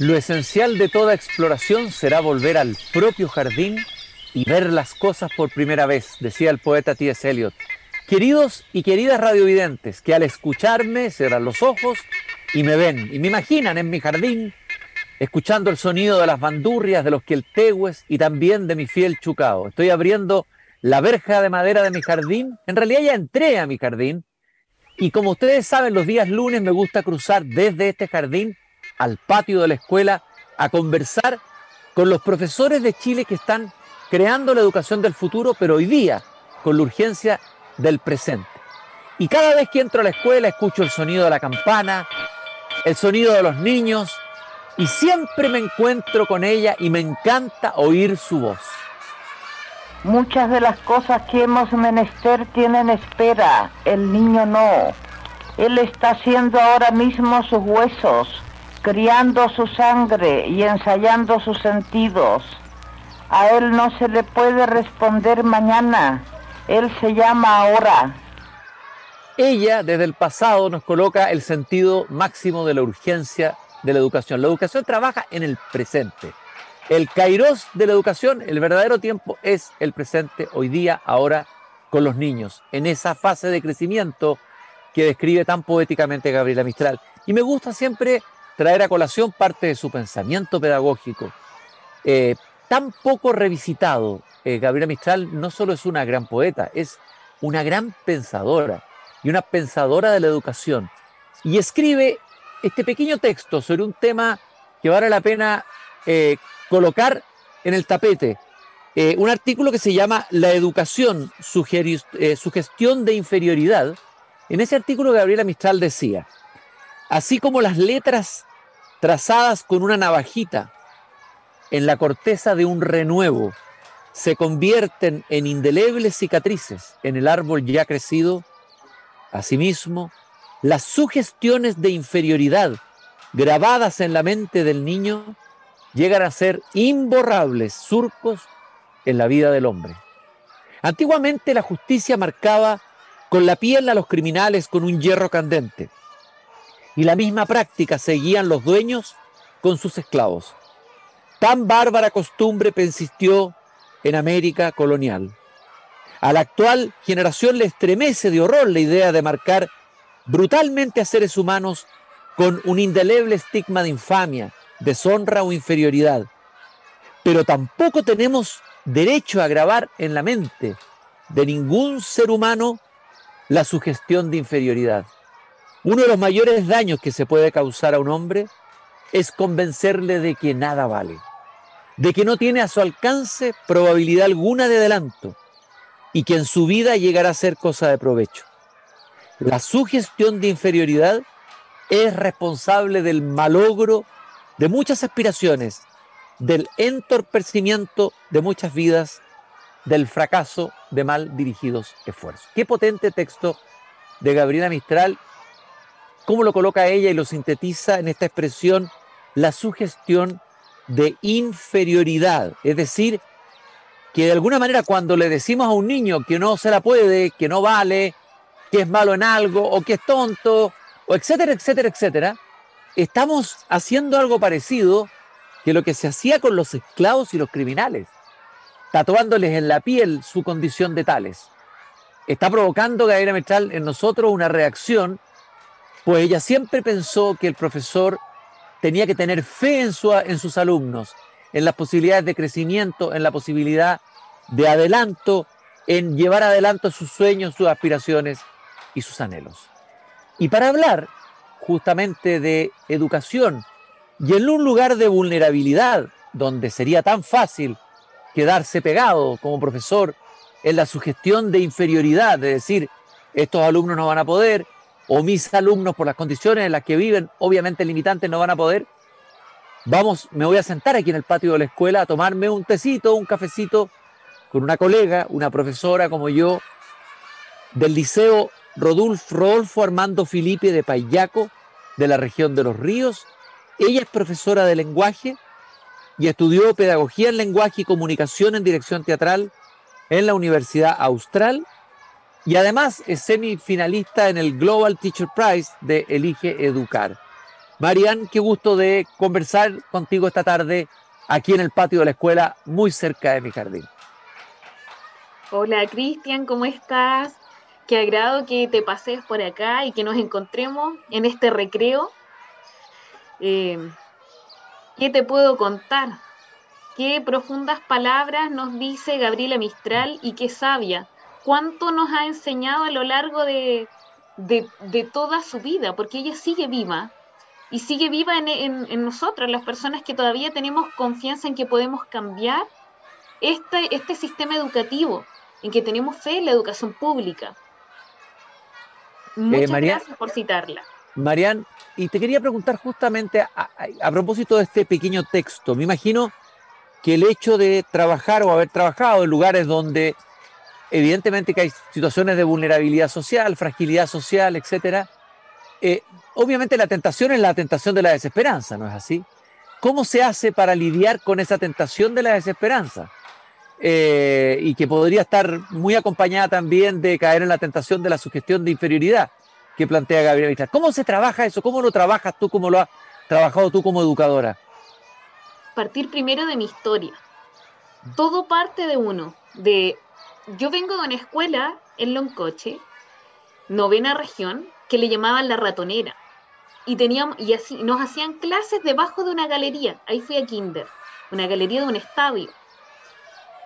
Lo esencial de toda exploración será volver al propio jardín y ver las cosas por primera vez, decía el poeta T.S. Eliot. Queridos y queridas radiovidentes, que al escucharme cerran los ojos y me ven y me imaginan en mi jardín, escuchando el sonido de las bandurrias, de los queltehues y también de mi fiel chucao. Estoy abriendo la verja de madera de mi jardín. En realidad ya entré a mi jardín y como ustedes saben, los días lunes me gusta cruzar desde este jardín al patio de la escuela a conversar con los profesores de Chile que están creando la educación del futuro, pero hoy día con la urgencia del presente. Y cada vez que entro a la escuela escucho el sonido de la campana, el sonido de los niños, y siempre me encuentro con ella y me encanta oír su voz. Muchas de las cosas que hemos menester tienen espera, el niño no. Él está haciendo ahora mismo sus huesos, criando su sangre y ensayando sus sentidos. A él no se le puede responder mañana, él se llama ahora. Ella desde el pasado nos coloca el sentido máximo de la urgencia de la educación. La educación trabaja en el presente. El kairos de la educación, el verdadero tiempo es el presente, hoy día, ahora, con los niños, en esa fase de crecimiento que describe tan poéticamente Gabriela Mistral. Y me gusta siempre traer a colación parte de su pensamiento pedagógico. Eh, tan poco revisitado, eh, Gabriela Mistral no solo es una gran poeta, es una gran pensadora y una pensadora de la educación. Y escribe este pequeño texto sobre un tema que vale la pena eh, colocar en el tapete. un artículo que se llama La educación, su gestión de inferioridad. En ese artículo Gabriela Mistral decía, así como las letras trazadas con una navajita en la corteza de un renuevo, se convierten en indelebles cicatrices en el árbol ya crecido, asimismo, las sugestiones de inferioridad grabadas en la mente del niño llegan a ser imborrables surcos en la vida del hombre. Antiguamente la justicia marcaba con la piel a los criminales con un hierro candente y la misma práctica seguían los dueños con sus esclavos. Tan bárbara costumbre persistió en América colonial. A la actual generación le estremece de horror la idea de marcar brutalmente a seres humanos con un indeleble estigma de infamia, deshonra o inferioridad. Pero tampoco tenemos derecho a grabar en la mente de ningún ser humano la sugestión de inferioridad. Uno de los mayores daños que se puede causar a un hombre es convencerle de que nada vale, de que no tiene a su alcance probabilidad alguna de adelanto y que en su vida llegará a ser cosa de provecho. La sugestión de inferioridad es responsable del malogro de muchas aspiraciones, del entorpecimiento de muchas vidas, del fracaso de mal dirigidos esfuerzos. Qué potente texto de Gabriela Mistral cómo lo coloca ella y lo sintetiza en esta expresión, la sugestión de inferioridad. Es decir, que de alguna manera cuando le decimos a un niño que no se la puede, que no vale, que es malo en algo, o que es tonto, o etcétera, etcétera, etcétera, estamos haciendo algo parecido que lo que se hacía con los esclavos y los criminales, tatuándoles en la piel su condición de tales. Está provocando, Gabriela Metral, en nosotros una reacción pues ella siempre pensó que el profesor tenía que tener fe en, en sus alumnos, en las posibilidades de crecimiento, en la posibilidad de adelanto, en llevar adelante sus sueños, sus aspiraciones y sus anhelos. Y para hablar justamente de educación y en un lugar de vulnerabilidad, donde sería tan fácil quedarse pegado como profesor en la sugestión de inferioridad, de decir, estos alumnos no van a poder, o mis alumnos por las condiciones en las que viven, obviamente limitantes, no van a poder, vamos, me voy a sentar aquí en el patio de la escuela a tomarme un tecito, un cafecito con una colega, una profesora como yo, del Liceo Rodolfo, Armando Filipe de Payaco, de la región de los ríos. Ella es profesora de lenguaje y estudió pedagogía en lenguaje y comunicación en dirección teatral en la Universidad Austral y además es semifinalista en el Global Teacher Prize de Elige Educar. Marian, qué gusto de conversar contigo esta tarde aquí en el patio de la escuela, muy cerca de mi jardín. Hola Cristian, ¿cómo estás? Qué agrado que te pases por acá y que nos encontremos en este recreo. Eh, ¿Qué te puedo contar? Qué profundas palabras nos dice Gabriela Mistral y qué sabia. Cuánto nos ha enseñado a lo largo de, de, toda su vida, porque ella sigue viva y sigue viva en, en, nosotros, las personas que todavía tenemos confianza en que podemos cambiar este, este sistema educativo, en que tenemos fe en la educación pública. Muchas eh, gracias por citarla. Marian, y te quería preguntar justamente a, propósito de este pequeño texto. Me imagino que el hecho de trabajar o haber trabajado en lugares donde evidentemente que hay situaciones de vulnerabilidad social, fragilidad social, etcétera, eh, obviamente la tentación es la tentación de la desesperanza, ¿no es así? ¿Cómo se hace para lidiar con esa tentación de la desesperanza? Eh, y que podría estar muy acompañada también de caer en la tentación de la sugestión de inferioridad que plantea Gabriela Mistral. ¿Cómo se trabaja eso? ¿Cómo lo trabajas tú? ¿Cómo lo has trabajado tú como educadora? Partir primero de mi historia. Todo parte de uno. De yo vengo de una escuela en Loncoche, novena región, que le llamaban la ratonera. Y teníamos, y así, nos hacían clases debajo de una galería. Ahí fui a Kinder, una galería de un estadio.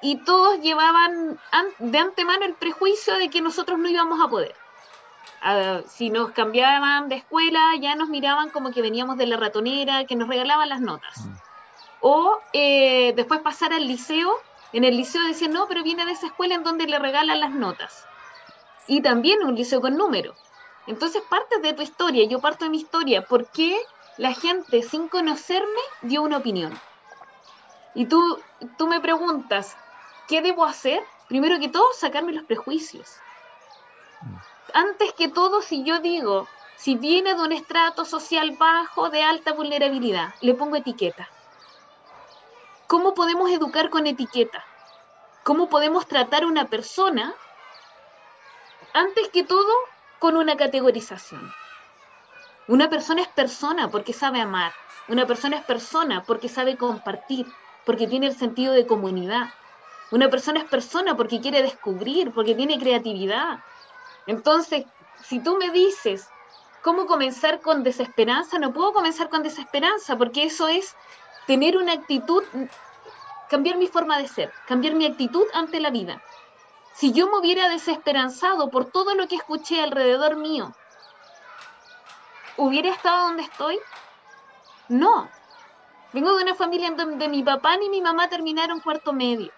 Y todos llevaban de antemano el prejuicio de que nosotros no íbamos a poder si nos cambiaban de escuela, ya nos miraban como que veníamos de la ratonera, que nos regalaban las notas. Mm. O eh, después pasar al liceo, en el liceo decían, no, pero viene de esa escuela en donde le regalan las notas. Y también un liceo con número. Entonces partes de tu historia, yo parto de mi historia, ¿por qué la gente sin conocerme dio una opinión? Y tú, tú me preguntas, ¿qué debo hacer? Primero que todo, sacarme los prejuicios. Mm antes que todo, si yo digo, si viene de un estrato social bajo, de alta vulnerabilidad, le pongo etiqueta. ¿Cómo podemos educar con etiqueta? ¿Cómo podemos tratar a una persona, antes que todo, con una categorización? Una persona es persona porque sabe amar. Una persona es persona porque sabe compartir, porque tiene el sentido de comunidad. Una persona es persona porque quiere descubrir, porque tiene creatividad, entonces, si tú me dices cómo comenzar con desesperanza, no puedo comenzar con desesperanza, porque eso es tener una actitud, cambiar mi forma de ser, cambiar mi actitud ante la vida. Si yo me hubiera desesperanzado por todo lo que escuché alrededor mío, ¿hubiera estado donde estoy? No. Vengo de una familia en donde mi papá ni mi mamá terminaron cuarto medio.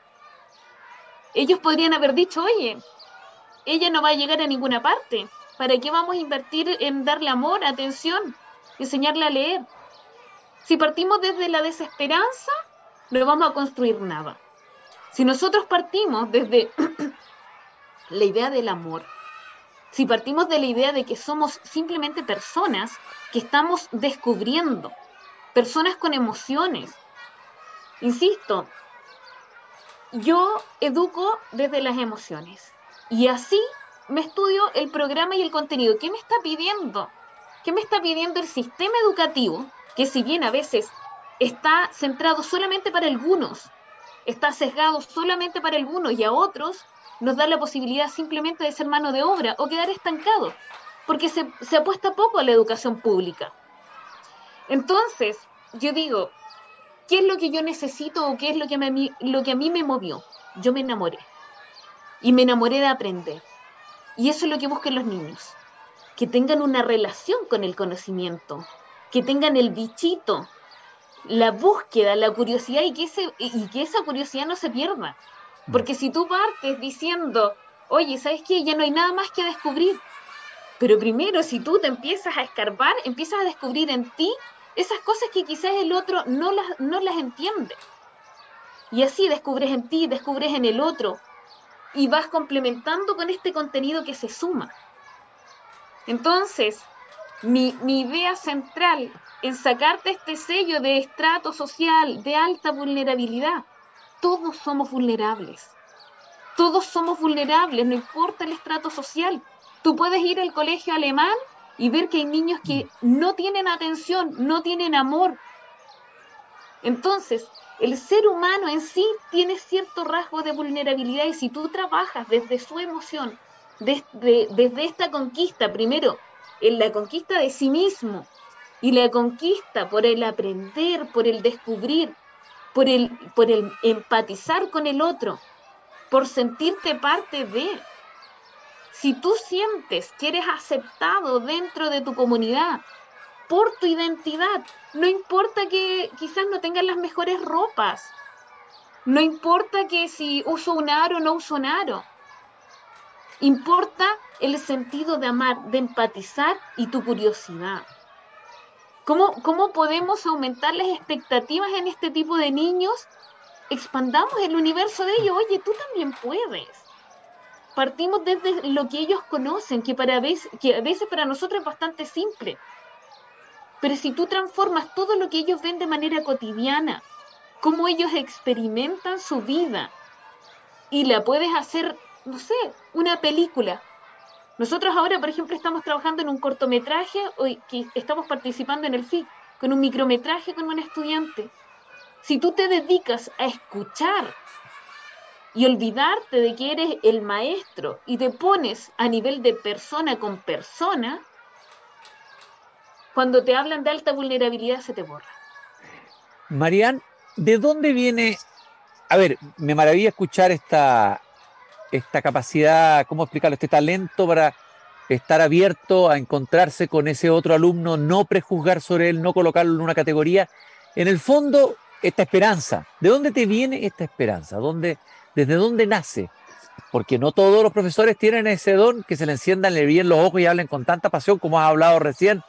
Ellos podrían haber dicho, oye, ella no va a llegar a ninguna parte. ¿Para qué vamos a invertir en darle amor, atención, enseñarle a leer? Si partimos desde la desesperanza, no vamos a construir nada. Si nosotros partimos desde la idea del amor, si partimos de la idea de que somos simplemente personas que estamos descubriendo, personas con emociones, insisto, yo educo desde las emociones. Y así me estudio el programa y el contenido. ¿Qué me está pidiendo? ¿Qué me está pidiendo el sistema educativo? Que si bien a veces está centrado solamente para algunos, está sesgado solamente para algunos y a otros nos da la posibilidad simplemente de ser mano de obra o quedar estancados, porque se, apuesta poco a la educación pública. Entonces, yo digo, ¿qué es lo que yo necesito o qué es lo que, me, lo que a mí me movió? Yo me enamoré y me enamoré de aprender. Y eso es lo que buscan los niños, que tengan una relación con el conocimiento, que tengan el bichito, la búsqueda, la curiosidad y que, ese, y que esa curiosidad no se pierda. Porque si tú partes diciendo, oye, ¿sabes qué? Ya no hay nada más que descubrir. Pero primero, si tú te empiezas a escarbar, empiezas a descubrir en ti esas cosas que quizás el otro no las, no las entiende. Y así descubres en ti, descubres en el otro, y vas complementando con este contenido que se suma. Entonces, mi, idea central en sacarte este sello de estrato social de alta vulnerabilidad, todos somos vulnerables. Todos somos vulnerables, no importa el estrato social. Tú puedes ir al colegio alemán y ver que hay niños que no tienen atención, no tienen amor. Entonces, el ser humano en sí tiene cierto rasgo de vulnerabilidad y si tú trabajas desde su emoción, desde, desde esta conquista, primero, en la conquista de sí mismo y la conquista por el aprender, por el descubrir, por el, por el empatizar con el otro, por sentirte parte de. Si tú sientes que eres aceptado dentro de tu comunidad por tu identidad, no importa que quizás no tengas las mejores ropas, no importa que si uso un aro o no uso un aro, importa el sentido de amar, de empatizar y tu curiosidad. ¿Cómo, ¿Cómo podemos aumentar las expectativas en este tipo de niños? Expandamos el universo de ellos. Oye, tú también puedes partimos desde lo que ellos conocen, que, para que a veces para nosotros es bastante simple. Pero si tú transformas todo lo que ellos ven de manera cotidiana, cómo ellos experimentan su vida, y la puedes hacer, no sé, una película. Nosotros ahora, por ejemplo, estamos trabajando en un cortometraje, hoy que estamos participando en el FIC, con un micrometraje con un estudiante. Si tú te dedicas a escuchar y olvidarte de que eres el maestro y te pones a nivel de persona con persona, cuando te hablan de alta vulnerabilidad se te borra. Marian, ¿de dónde viene? A ver, me maravilla escuchar esta, esta capacidad, ¿cómo explicarlo? Este talento para estar abierto a encontrarse con ese otro alumno, no prejuzgar sobre él, no colocarlo en una categoría. En el fondo, esta esperanza. ¿De dónde te viene esta esperanza? ¿Dónde, ¿Desde dónde nace? Porque no todos los profesores tienen ese don que se le enciendan, le bien los ojos y hablen con tanta pasión como has hablado recién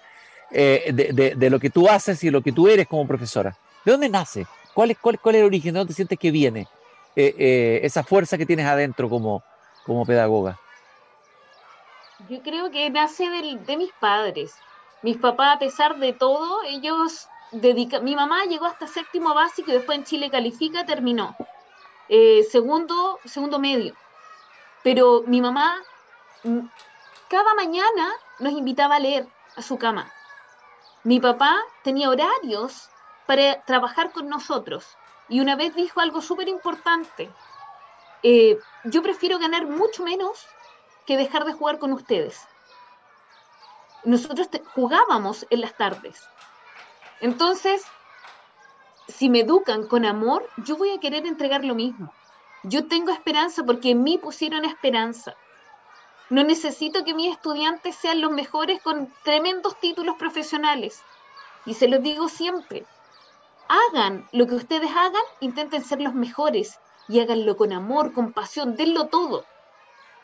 eh, de, lo que tú haces y lo que tú eres como profesora. ¿De dónde nace? ¿Cuál es, cuál, cuál es el origen? ¿De dónde sientes que viene eh, eh, esa fuerza que tienes adentro como, como pedagoga? Yo creo que nace de mis padres. Mis papás, a pesar de todo, ellos dedican... Mi mamá llegó hasta séptimo básico y después en Chile califica, terminó. Eh, segundo, segundo medio. Pero mi mamá cada mañana nos invitaba a leer a su cama. Mi papá tenía horarios para trabajar con nosotros y una vez dijo algo súper importante. Eh, yo prefiero ganar mucho menos que dejar de jugar con ustedes. Nosotros jugábamos en las tardes. Entonces, si me educan con amor, yo voy a querer entregar lo mismo. Yo tengo esperanza porque en mí pusieron esperanza. No necesito que mis estudiantes sean los mejores con tremendos títulos profesionales. Y se los digo siempre, hagan lo que ustedes hagan, intenten ser los mejores y háganlo con amor, con pasión, denlo todo,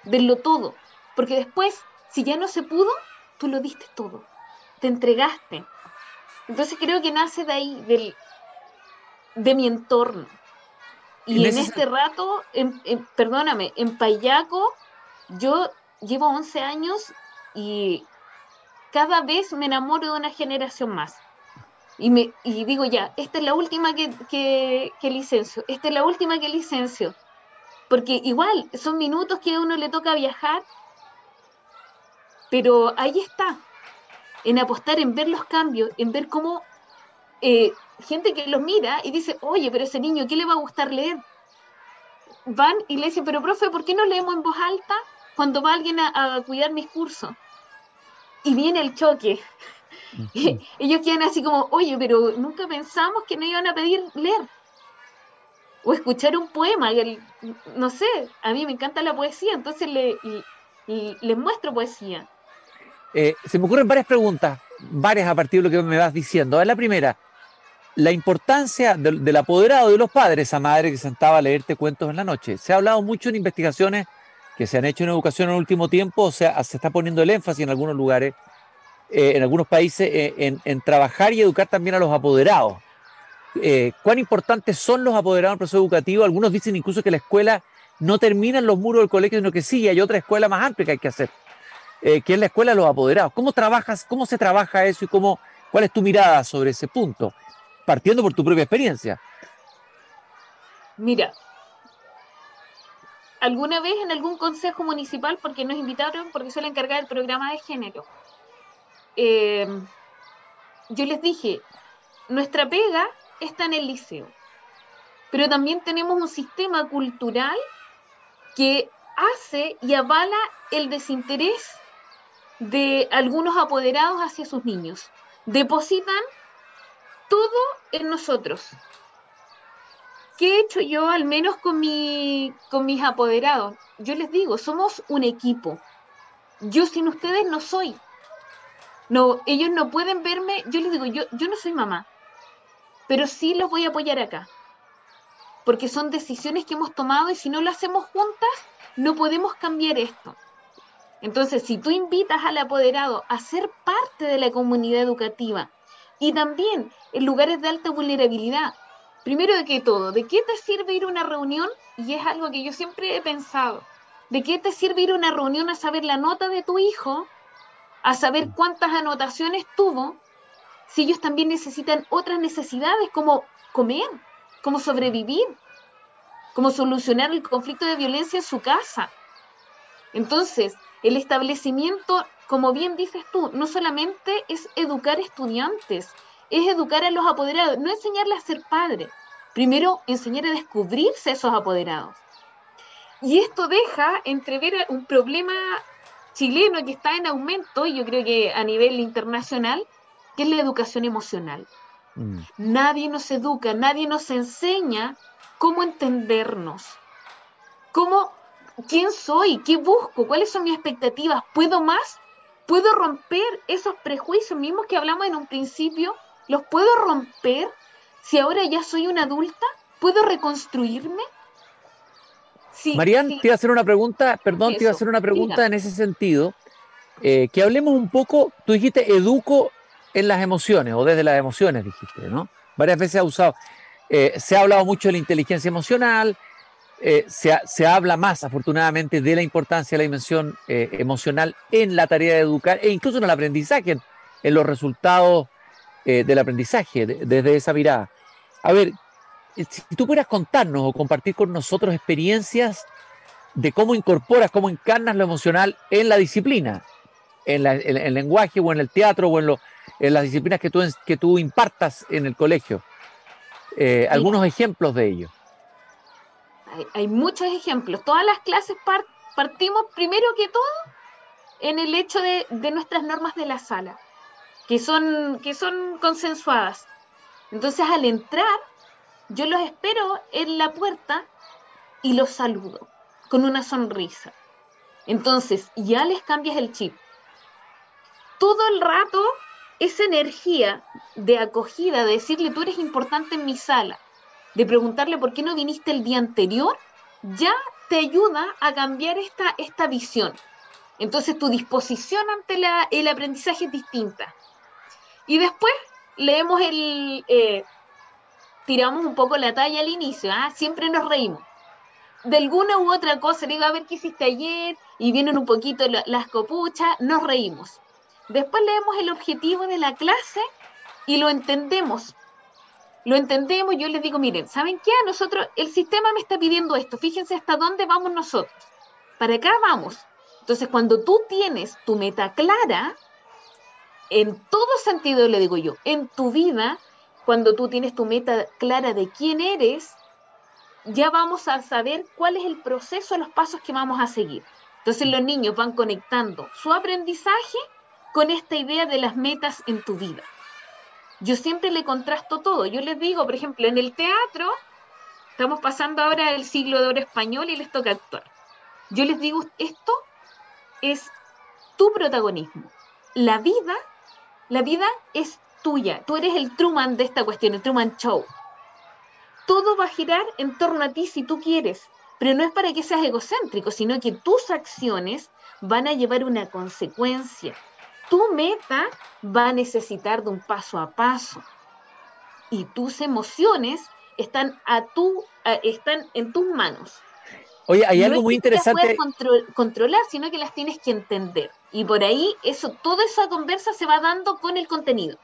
denlo todo. Porque después, si ya no se pudo, tú lo diste todo, te entregaste. Entonces creo que nace de ahí, del, de mi entorno. Y en, este rato, perdóname, en Payaco yo llevo 11 años y cada vez me enamoro de una generación más. Y, me, y digo ya, esta es la última que, que, que licencio, esta es la última que licencio. Porque igual son minutos que a uno le toca viajar, pero ahí está, en apostar, en ver los cambios, en ver cómo eh, gente que los mira y dice, oye, pero ese niño, ¿qué le va a gustar leer? Van y le dicen, pero profe, ¿por qué no leemos en voz alta cuando va alguien a, cuidar mis cursos? Y viene el choque. Ellos quedan así como, oye, pero nunca pensamos que no iban a pedir leer. O escuchar un poema. no sé, a mí me encanta la poesía, entonces le, les muestro poesía. Eh, se me ocurren varias preguntas, varias a partir de lo que me vas diciendo. La primera, la importancia del, apoderado de los padres, esa madre que sentaba a leerte cuentos en la noche. Se ha hablado mucho en investigaciones que se han hecho en educación en el último tiempo, o sea, se está poniendo el énfasis en algunos lugares, eh, en algunos países, eh, en, trabajar y educar también a los apoderados. Eh, ¿Cuán importantes son los apoderados en el proceso educativo? Algunos dicen incluso que la escuela no termina en los muros del colegio, sino que sí, hay otra escuela más amplia que hay que hacer, que es la escuela de los apoderados. ¿Cómo trabajas, cómo se trabaja eso y cómo, cuál es tu mirada sobre ese punto? partiendo por tu propia experiencia. Mira, alguna vez en algún consejo municipal, porque nos invitaron, porque soy la encargada del programa de género, eh, yo les dije, nuestra pega está en el liceo, pero también tenemos un sistema cultural que hace y avala el desinterés de algunos apoderados hacia sus niños. Depositan todo en nosotros. ¿Qué he hecho yo al menos con, mi, con mis apoderados? Yo les digo, somos un equipo. Yo sin ustedes no soy. No, ellos no pueden verme. Yo les digo, yo, yo no soy mamá, pero sí los voy a apoyar acá. Porque son decisiones que hemos tomado y si no lo hacemos juntas, no podemos cambiar esto. Entonces, si tú invitas al apoderado a ser parte de la comunidad educativa y también en lugares de alta vulnerabilidad, primero de que todo, ¿de qué te sirve ir a una reunión? Y es algo que yo siempre he pensado. ¿De qué te sirve ir a una reunión a saber la nota de tu hijo, a saber cuántas anotaciones tuvo, si ellos también necesitan otras necesidades como comer, como sobrevivir, como solucionar el conflicto de violencia en su casa? Entonces, el establecimiento, como bien dices tú, no solamente es educar estudiantes, es educar a los apoderados, no enseñarles a ser padres, primero enseñar a descubrirse esos apoderados. Y esto deja entrever un problema chileno que está en aumento, y yo creo que a nivel internacional, que es la educación emocional. Mm. Nadie nos educa, nadie nos enseña cómo entendernos, cómo, quién soy, qué busco, cuáles son mis expectativas, puedo más, puedo romper esos prejuicios mismos que hablamos en un principio, los puedo romper si ahora ya soy una adulta, puedo reconstruirme. Sí, Marian, te iba a hacer una pregunta, perdón, te iba a hacer una pregunta en ese sentido. Eh, que hablemos un poco, tú dijiste educo en las emociones o desde las emociones, dijiste, ¿no? Varias veces ha usado, eh, se ha hablado mucho de la inteligencia emocional, eh, se, habla más, afortunadamente, de la importancia de la dimensión emocional en la tarea de educar e incluso en el aprendizaje, en, los resultados del aprendizaje, desde esa mirada. A ver, si tú pudieras contarnos o compartir con nosotros experiencias de cómo incorporas, cómo encarnas lo emocional en la disciplina, en, el lenguaje o en el teatro o en, las disciplinas que tú, que tú impartas en el colegio. Eh, algunos ejemplos de ello. Hay, muchos ejemplos. Todas las clases partimos primero que todo en el hecho de, de, nuestras normas de la sala, que son, que son consensuadas. Entonces al entrar yo los espero en la puerta y los saludo con una sonrisa. Entonces, ya les cambias el chip. Todo el rato, esa energía de acogida, de decirle, tú eres importante en mi sala, de preguntarle por qué no viniste el día anterior, ya te ayuda a cambiar esta, esta visión. Entonces, tu disposición ante el aprendizaje es distinta. Y después leemos el, eh, tiramos un poco la talla al inicio, ¿ah? siempre nos reímos. De alguna u otra cosa, digo, a ver qué hiciste ayer, y vienen un poquito las copuchas, nos reímos. Después leemos el objetivo de la clase y lo entendemos. Lo entendemos, yo les digo, miren, ¿saben qué? A nosotros, el sistema me está pidiendo esto, fíjense hasta dónde vamos nosotros. Para acá vamos. Entonces, cuando tú tienes tu meta clara, en todo sentido le digo yo, en tu vida, cuando tú tienes tu meta clara de quién eres, ya vamos a saber cuál es el proceso, los pasos que vamos a seguir. Entonces los niños van conectando su aprendizaje con esta idea de las metas en tu vida. Yo siempre le contrasto todo. Yo les digo, por ejemplo, en el teatro, estamos pasando ahora el siglo de oro español y les toca actuar. Yo les digo, esto es tu protagonismo. La vida, la vida es tuya. Tú eres el Truman de esta cuestión, el Truman Show. Todo va a girar en torno a ti si tú quieres, pero no es para que seas egocéntrico, sino que tus acciones van a llevar una consecuencia. Tu meta va a necesitar de un paso a paso. Y tus emociones están, a tu, están en tus manos. Oye, hay algo muy interesante. No las puedes controlar, sino que las tienes que entender. Y por ahí, eso, toda esa conversa se va dando con el contenido.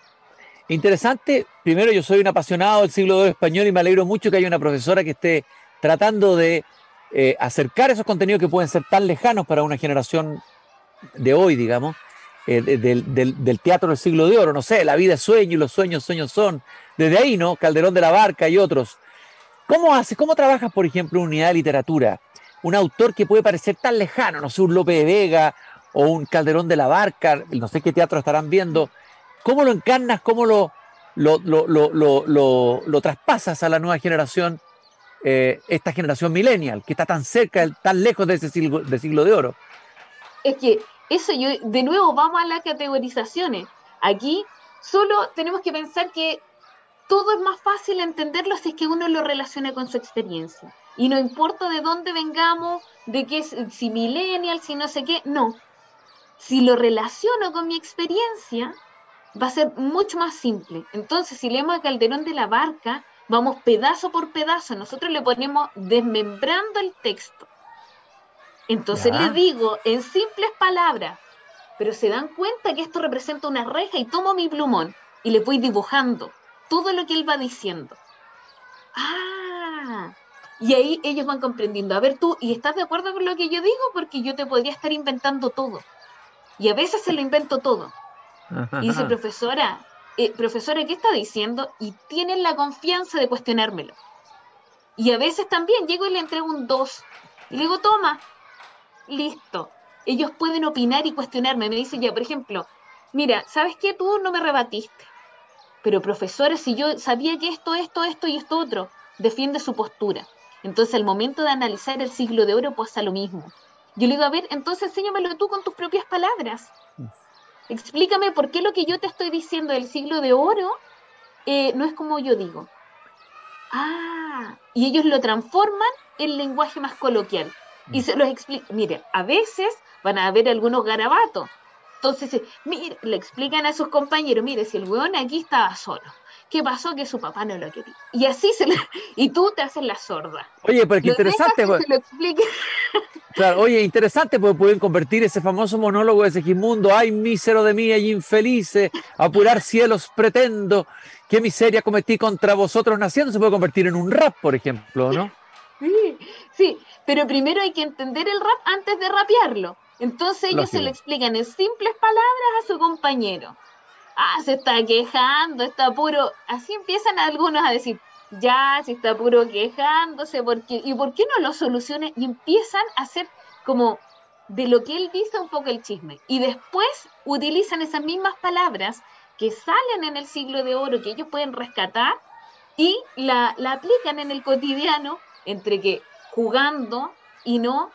Interesante, primero yo soy un apasionado del siglo II español y me alegro mucho que haya una profesora que esté tratando de eh, acercar esos contenidos que pueden ser tan lejanos para una generación de hoy, digamos, eh, del, teatro del siglo de oro, no sé, La vida es sueño y los sueños sueños son. Desde ahí, ¿no? Calderón de la Barca y otros. ¿Cómo haces, cómo trabajas, por ejemplo, en unidad de literatura? Un autor que puede parecer tan lejano, no sé, un Lope de Vega o un Calderón de la Barca, no sé qué teatro estarán viendo. ¿Cómo lo encarnas, cómo lo, lo, lo, traspasas a la nueva generación, eh, esta generación millennial, que está tan cerca, tan lejos de ese siglo de, siglo de oro? Es que eso yo, de nuevo, vamos a las categorizaciones. Aquí solo tenemos que pensar que todo es más fácil entenderlo si es que uno lo relaciona con su experiencia. Y no importa de dónde vengamos, de qué si millennial, si no sé qué, no. Si lo relaciono con mi experiencia, va a ser mucho más simple. Entonces, si leemos a Calderón de la Barca, vamos pedazo por pedazo, nosotros le ponemos desmembrando el texto. Entonces le digo en simples palabras, pero se dan cuenta que esto representa una reja y tomo mi plumón y le voy dibujando todo lo que él va diciendo. Ah, y ahí ellos van comprendiendo, a ver tú, ¿y estás de acuerdo con lo que yo digo? Porque yo te podría estar inventando todo. Y a veces se lo invento todo. Y dice, profesora, eh, profesora, ¿qué está diciendo? Y tienen la confianza de cuestionármelo. Y a veces también llego y le entrego un 2. Y le digo, toma, listo. Ellos pueden opinar y cuestionarme. Me dicen ya, por ejemplo, mira, ¿sabes qué? Tú no me rebatiste. Pero profesora, si yo sabía que esto, esto, esto y esto otro, defiende su postura. Entonces, al momento de analizar el siglo de oro pasa lo mismo. Yo le digo, a ver, entonces enséñamelo tú con tus propias palabras. Explícame por qué lo que yo te estoy diciendo del siglo de oro eh, no es como yo digo. Ah, y ellos lo transforman en lenguaje más coloquial. Y mm. se los explica. Mire, a veces van a haber algunos garabatos. Entonces, mire, le explican a sus compañeros, mire, si el weón aquí estaba solo, ¿qué pasó? Que su papá no lo quería. Y así se le, y tú te haces la sorda. Oye, pero qué interesante. Se lo explique. Claro, oye, interesante porque pueden convertir ese famoso monólogo de Segismundo, ay, mísero de mí, ay, infelice, apurar cielos pretendo, qué miseria cometí contra vosotros naciendo, se puede convertir en un rap, por ejemplo, ¿no? Sí, sí, pero primero hay que entender el rap antes de rapearlo. Entonces ellos se lo explican en simples palabras a su compañero. Ah, se está quejando, está puro. Así empiezan algunos a decir, ya, se está puro quejándose, porque, ¿y por qué no lo solucione? Y empiezan a hacer como de lo que él dice un poco el chisme. Y después utilizan esas mismas palabras que salen en el siglo de oro, que ellos pueden rescatar, y la, aplican en el cotidiano, entre que jugando y no,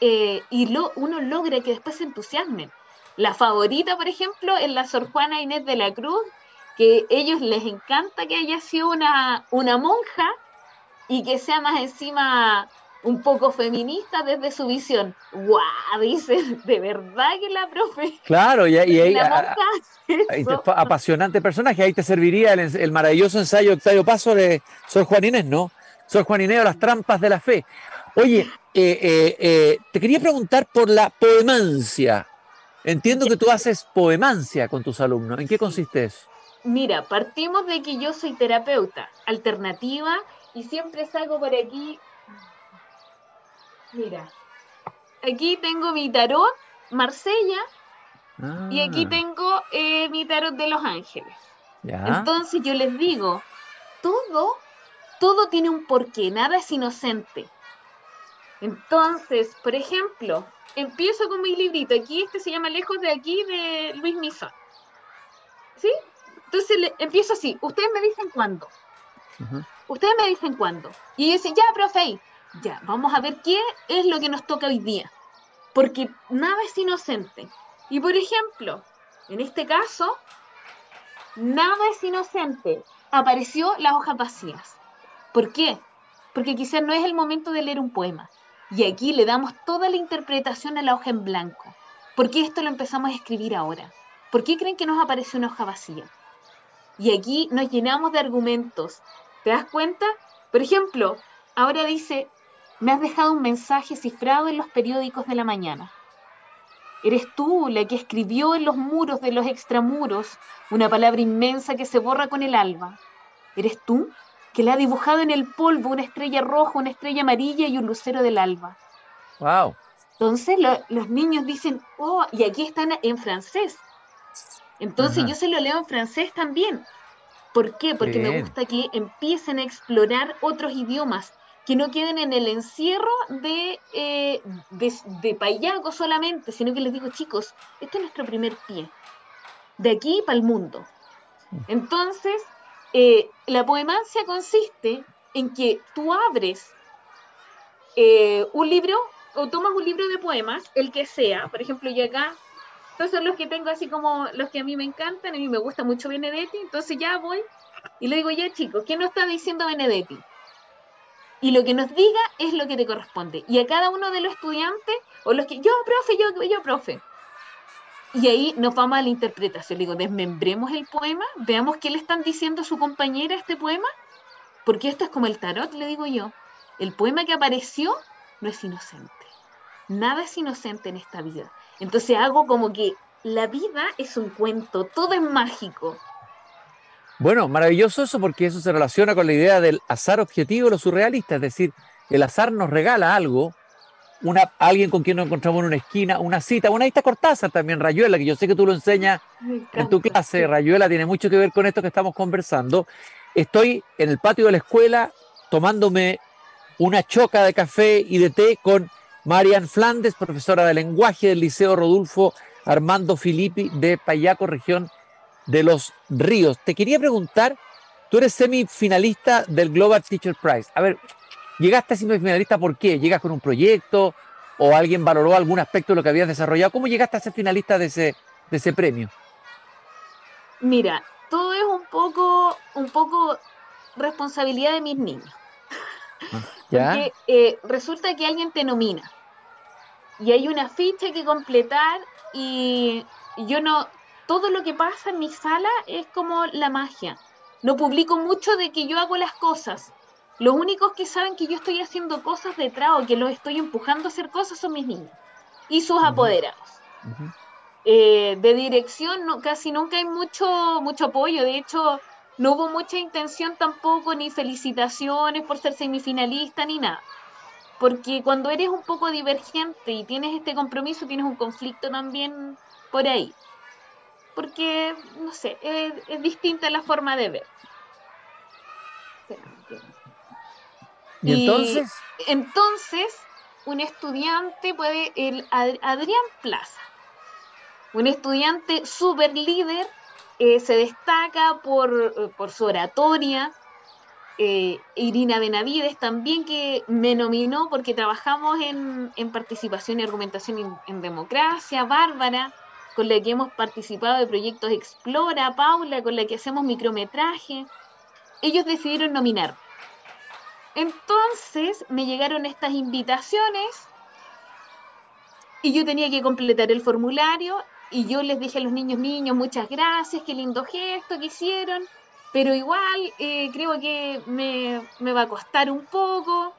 eh, y lo, uno logra que después se entusiasmen. La favorita, por ejemplo, es la Sor Juana Inés de la Cruz, que ellos les encanta que haya sido una, una monja y que sea más encima un poco feminista desde su visión. ¡Guau! Dicen, de verdad que la profe. Claro, y, ahí. apasionante personaje. Ahí te serviría el, maravilloso ensayo Octavio Paso de Sor Juan Inés, ¿no? Sor Juan Inés o las trampas de la fe. Oye, eh, eh, eh, te quería preguntar por la poemancia. Entiendo que tú haces poemancia con tus alumnos. ¿En qué consiste eso? Mira, partimos de que yo soy terapeuta alternativa y siempre salgo por aquí. Mira, aquí tengo mi tarot Marsella y aquí ah. tengo eh, mi tarot de Los Ángeles. Entonces yo les digo, todo, todo tiene un porqué, nada es inocente. Entonces, por ejemplo, empiezo con mi librito. Aquí este se llama Lejos de aquí de Luis Misa. ¿Sí? Entonces le, empiezo así, ustedes me dicen cuándo. Ustedes me dicen cuándo. Y yo dice, ya, profe, ya, vamos a ver qué es lo que nos toca hoy día. Porque nada es inocente. Y por ejemplo, en este caso, nada es inocente. Apareció las hojas vacías. ¿Por qué? Porque quizás no es el momento de leer un poema. Y aquí le damos toda la interpretación a la hoja en blanco. ¿Por qué esto lo empezamos a escribir ahora? ¿Por qué creen que nos apareció una hoja vacía? Y aquí nos llenamos de argumentos. ¿Te das cuenta? Por ejemplo, ahora dice, me has dejado un mensaje cifrado en los periódicos de la mañana. Eres tú la que escribió en los muros de los extramuros una palabra inmensa que se borra con el alba. Eres tú que le ha dibujado en el polvo una estrella roja, una estrella amarilla y un lucero del alba. Wow. Entonces los niños dicen, oh, y aquí están en francés. Entonces yo se lo leo en francés también. ¿Por qué? Porque me gusta que empiecen a explorar otros idiomas, que no queden en el encierro de, eh, de, payaco solamente, sino que les digo, chicos, este es nuestro primer pie, de aquí para el mundo. Entonces, eh, la poemancia consiste en que tú abres eh, un libro o tomas un libro de poemas, el que sea, por ejemplo, yo acá, estos son los que tengo así como los que a mí me encantan, a mí me gusta mucho Benedetti, entonces ya voy y le digo, ya chicos, ¿qué nos está diciendo Benedetti? Y lo que nos diga es lo que te corresponde. Y a cada uno de los estudiantes, o los que, yo, profe, yo, yo, profe. Y ahí nos vamos a la interpretación. Le digo, desmembremos el poema, veamos qué le están diciendo a su compañera este poema, porque esto es como el tarot, le digo yo. El poema que apareció no es inocente. Nada es inocente en esta vida. Entonces hago como que la vida es un cuento, todo es mágico. Bueno, maravilloso eso porque eso se relaciona con la idea del azar objetivo, lo surrealista, es decir, el azar nos regala algo, una, alguien con quien nos encontramos en una esquina, una cita, una está Cortázar también, Rayuela, que yo sé que tú lo enseñas en tu clase, Rayuela tiene mucho que ver con esto que estamos conversando. Estoy en el patio de la escuela tomándome una choca de café y de té con Marian Flandes, profesora de lenguaje del Liceo Rodolfo Armando Filippi de Payaco, región de los Ríos. Te quería preguntar, tú eres semifinalista del Global Teacher Prize. A ver, ¿llegaste a semifinalista por qué? ¿Llegas con un proyecto o alguien valoró algún aspecto de lo que habías desarrollado? ¿Cómo llegaste a ser finalista de ese, de ese premio? Mira, todo es un poco, un poco responsabilidad de mis niños. Porque eh, resulta que alguien te nomina y hay una ficha que completar y yo no, todo lo que pasa en mi sala es como la magia. No publico mucho de que yo hago las cosas. Los únicos que saben que yo estoy haciendo cosas detrás o que los estoy empujando a hacer cosas son mis niños y sus apoderados. Eh, de dirección no, casi nunca hay mucho, mucho apoyo. De hecho, no hubo mucha intención tampoco, ni felicitaciones por ser semifinalista, ni nada. Porque cuando eres un poco divergente y tienes este compromiso, tienes un conflicto también por ahí. Porque, no sé, es, distinta la forma de ver. ¿Y entonces? entonces, un estudiante puede, el Adrián Plaza, un estudiante súper líder eh, se destaca por, por su oratoria. Eh, Irina Benavides también que me nominó porque trabajamos en, participación y argumentación en, democracia, Bárbara, con la que hemos participado de proyectos Explora, Paula, con la que hacemos micrometraje. Ellos decidieron nominar. Entonces me llegaron estas invitaciones y yo tenía que completar el formulario y yo les dije a los niños, niños, muchas gracias, qué lindo gesto que hicieron, pero igual eh, creo que me, va a costar un poco,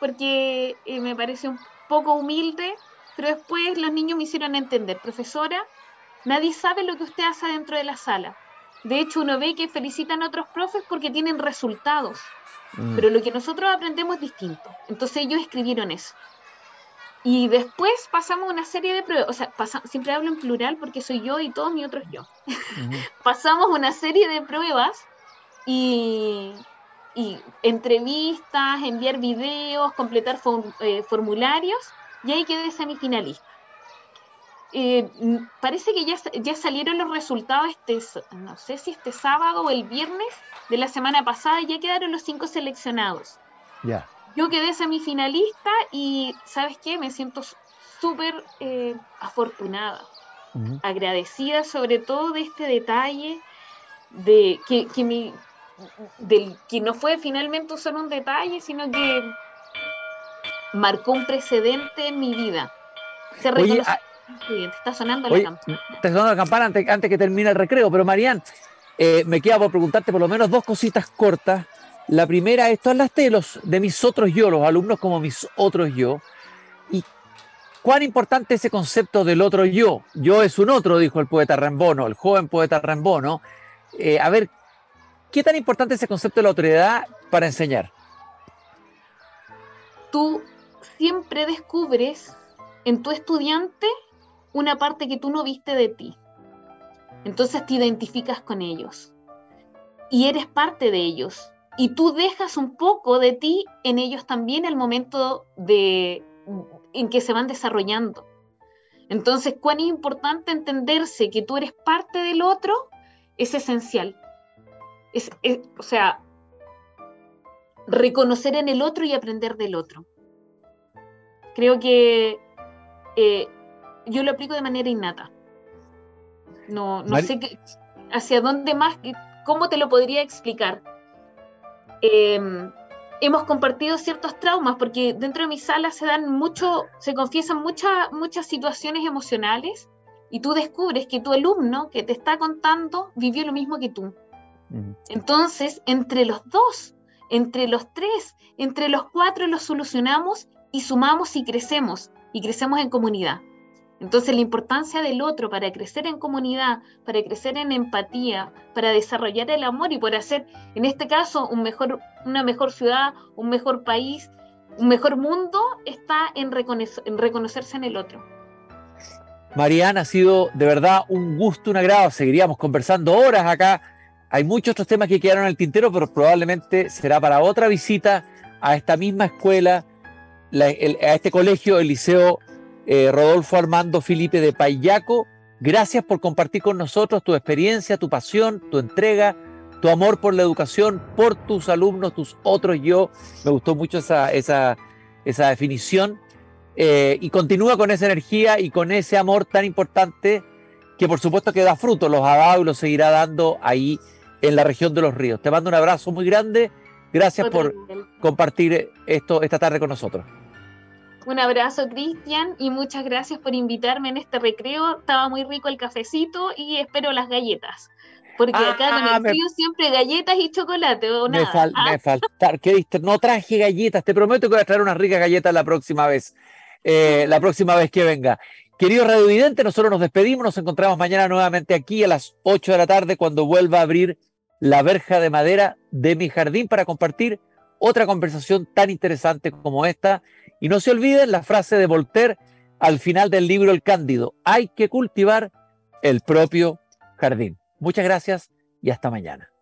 porque eh, me parece un poco humilde, pero después los niños me hicieron entender, profesora, nadie sabe lo que usted hace dentro de la sala. De hecho, uno ve que felicitan a otros profes porque tienen resultados, mm. pero lo que nosotros aprendemos es distinto. Entonces ellos escribieron eso. Y después pasamos una serie de pruebas, o sea, siempre hablo en plural porque soy yo y todos mis otros yo. pasamos una serie de pruebas y, entrevistas, enviar videos, completar eh, formularios y ahí quedé semifinalista. Eh, parece que ya, ya salieron los resultados este, no sé si este sábado o el viernes de la semana pasada, ya quedaron los cinco seleccionados. Ya. Yo quedé semifinalista y, ¿sabes qué? Me siento súper eh, afortunada, agradecida sobre todo de este detalle, de que, que, mi, del, que no fue finalmente solo un detalle, sino que marcó un precedente en mi vida. Se Oye, ah, está sonando la campana. Está sonando la campana antes, antes que termine el recreo, pero Marian, eh, me queda por preguntarte por lo menos dos cositas cortas la primera, esto hablaste de, los, de mis otros yo, los alumnos como mis otros yo. ¿Y cuán importante es ese concepto del otro yo? Yo es un otro, dijo el poeta Rambono, el joven poeta Rambono. Eh, a ver, ¿qué tan importante es ese concepto de la autoridad para enseñar? Tú siempre descubres en tu estudiante una parte que tú no viste de ti. Entonces te identificas con ellos y eres parte de ellos. Y tú dejas un poco de ti en ellos también el momento de, en que se van desarrollando. Entonces, cuán importante entenderse que tú eres parte del otro es esencial. Es, o sea, reconocer en el otro y aprender del otro. Creo que eh, yo lo aplico de manera innata. No, no sé hacia dónde más, cómo te lo podría explicar. Em, hemos compartido ciertos traumas, porque dentro de mi sala se dan mucho, se confiesan muchas, muchas situaciones emocionales y tú descubres que tu alumno que te está contando vivió lo mismo que tú. Entonces, entre los dos, entre los tres, entre los cuatro los solucionamos y sumamos y crecemos, y crecemos en comunidad. Entonces la importancia del otro para crecer en comunidad, para crecer en empatía, para desarrollar el amor y por hacer, en este caso, una mejor ciudad, un mejor país, un mejor mundo, está en, en reconocerse en el otro. Mariana, ha sido de verdad un gusto, un agrado. Seguiríamos conversando horas acá. Hay muchos otros temas que quedaron en el tintero, pero probablemente será para otra visita a esta misma escuela, a este colegio, el Liceo eh, Rodolfo Armando Felipe de Payaco. Gracias por compartir con nosotros tu experiencia, tu pasión, tu entrega, tu amor por la educación, por tus alumnos, tus otros yo. Me gustó mucho esa, esa, esa definición. Eh, y continúa con esa energía y con ese amor tan importante que por supuesto que da fruto, los ha dado y los seguirá dando ahí en la región de los ríos. Te mando un abrazo muy grande. Gracias por compartir esto esta tarde con nosotros. Un abrazo, Cristian, y muchas gracias por invitarme en este recreo. Estaba muy rico el cafecito y espero las galletas. Porque acá con el frío siempre galletas y chocolate o me nada. ¿ah? Me falta, ¿qué No traje galletas. Te prometo que voy a traer unas ricas galletas la próxima vez. Eh, la próxima vez que venga. Querido Radio Vidente, nosotros nos despedimos. Nos encontramos mañana nuevamente aquí a las 8 de la tarde cuando vuelva a abrir la verja de madera de mi jardín para compartir otra conversación tan interesante como esta y no se olviden la frase de Voltaire al final del libro El Cándido, hay que cultivar el propio jardín. Muchas gracias y hasta mañana.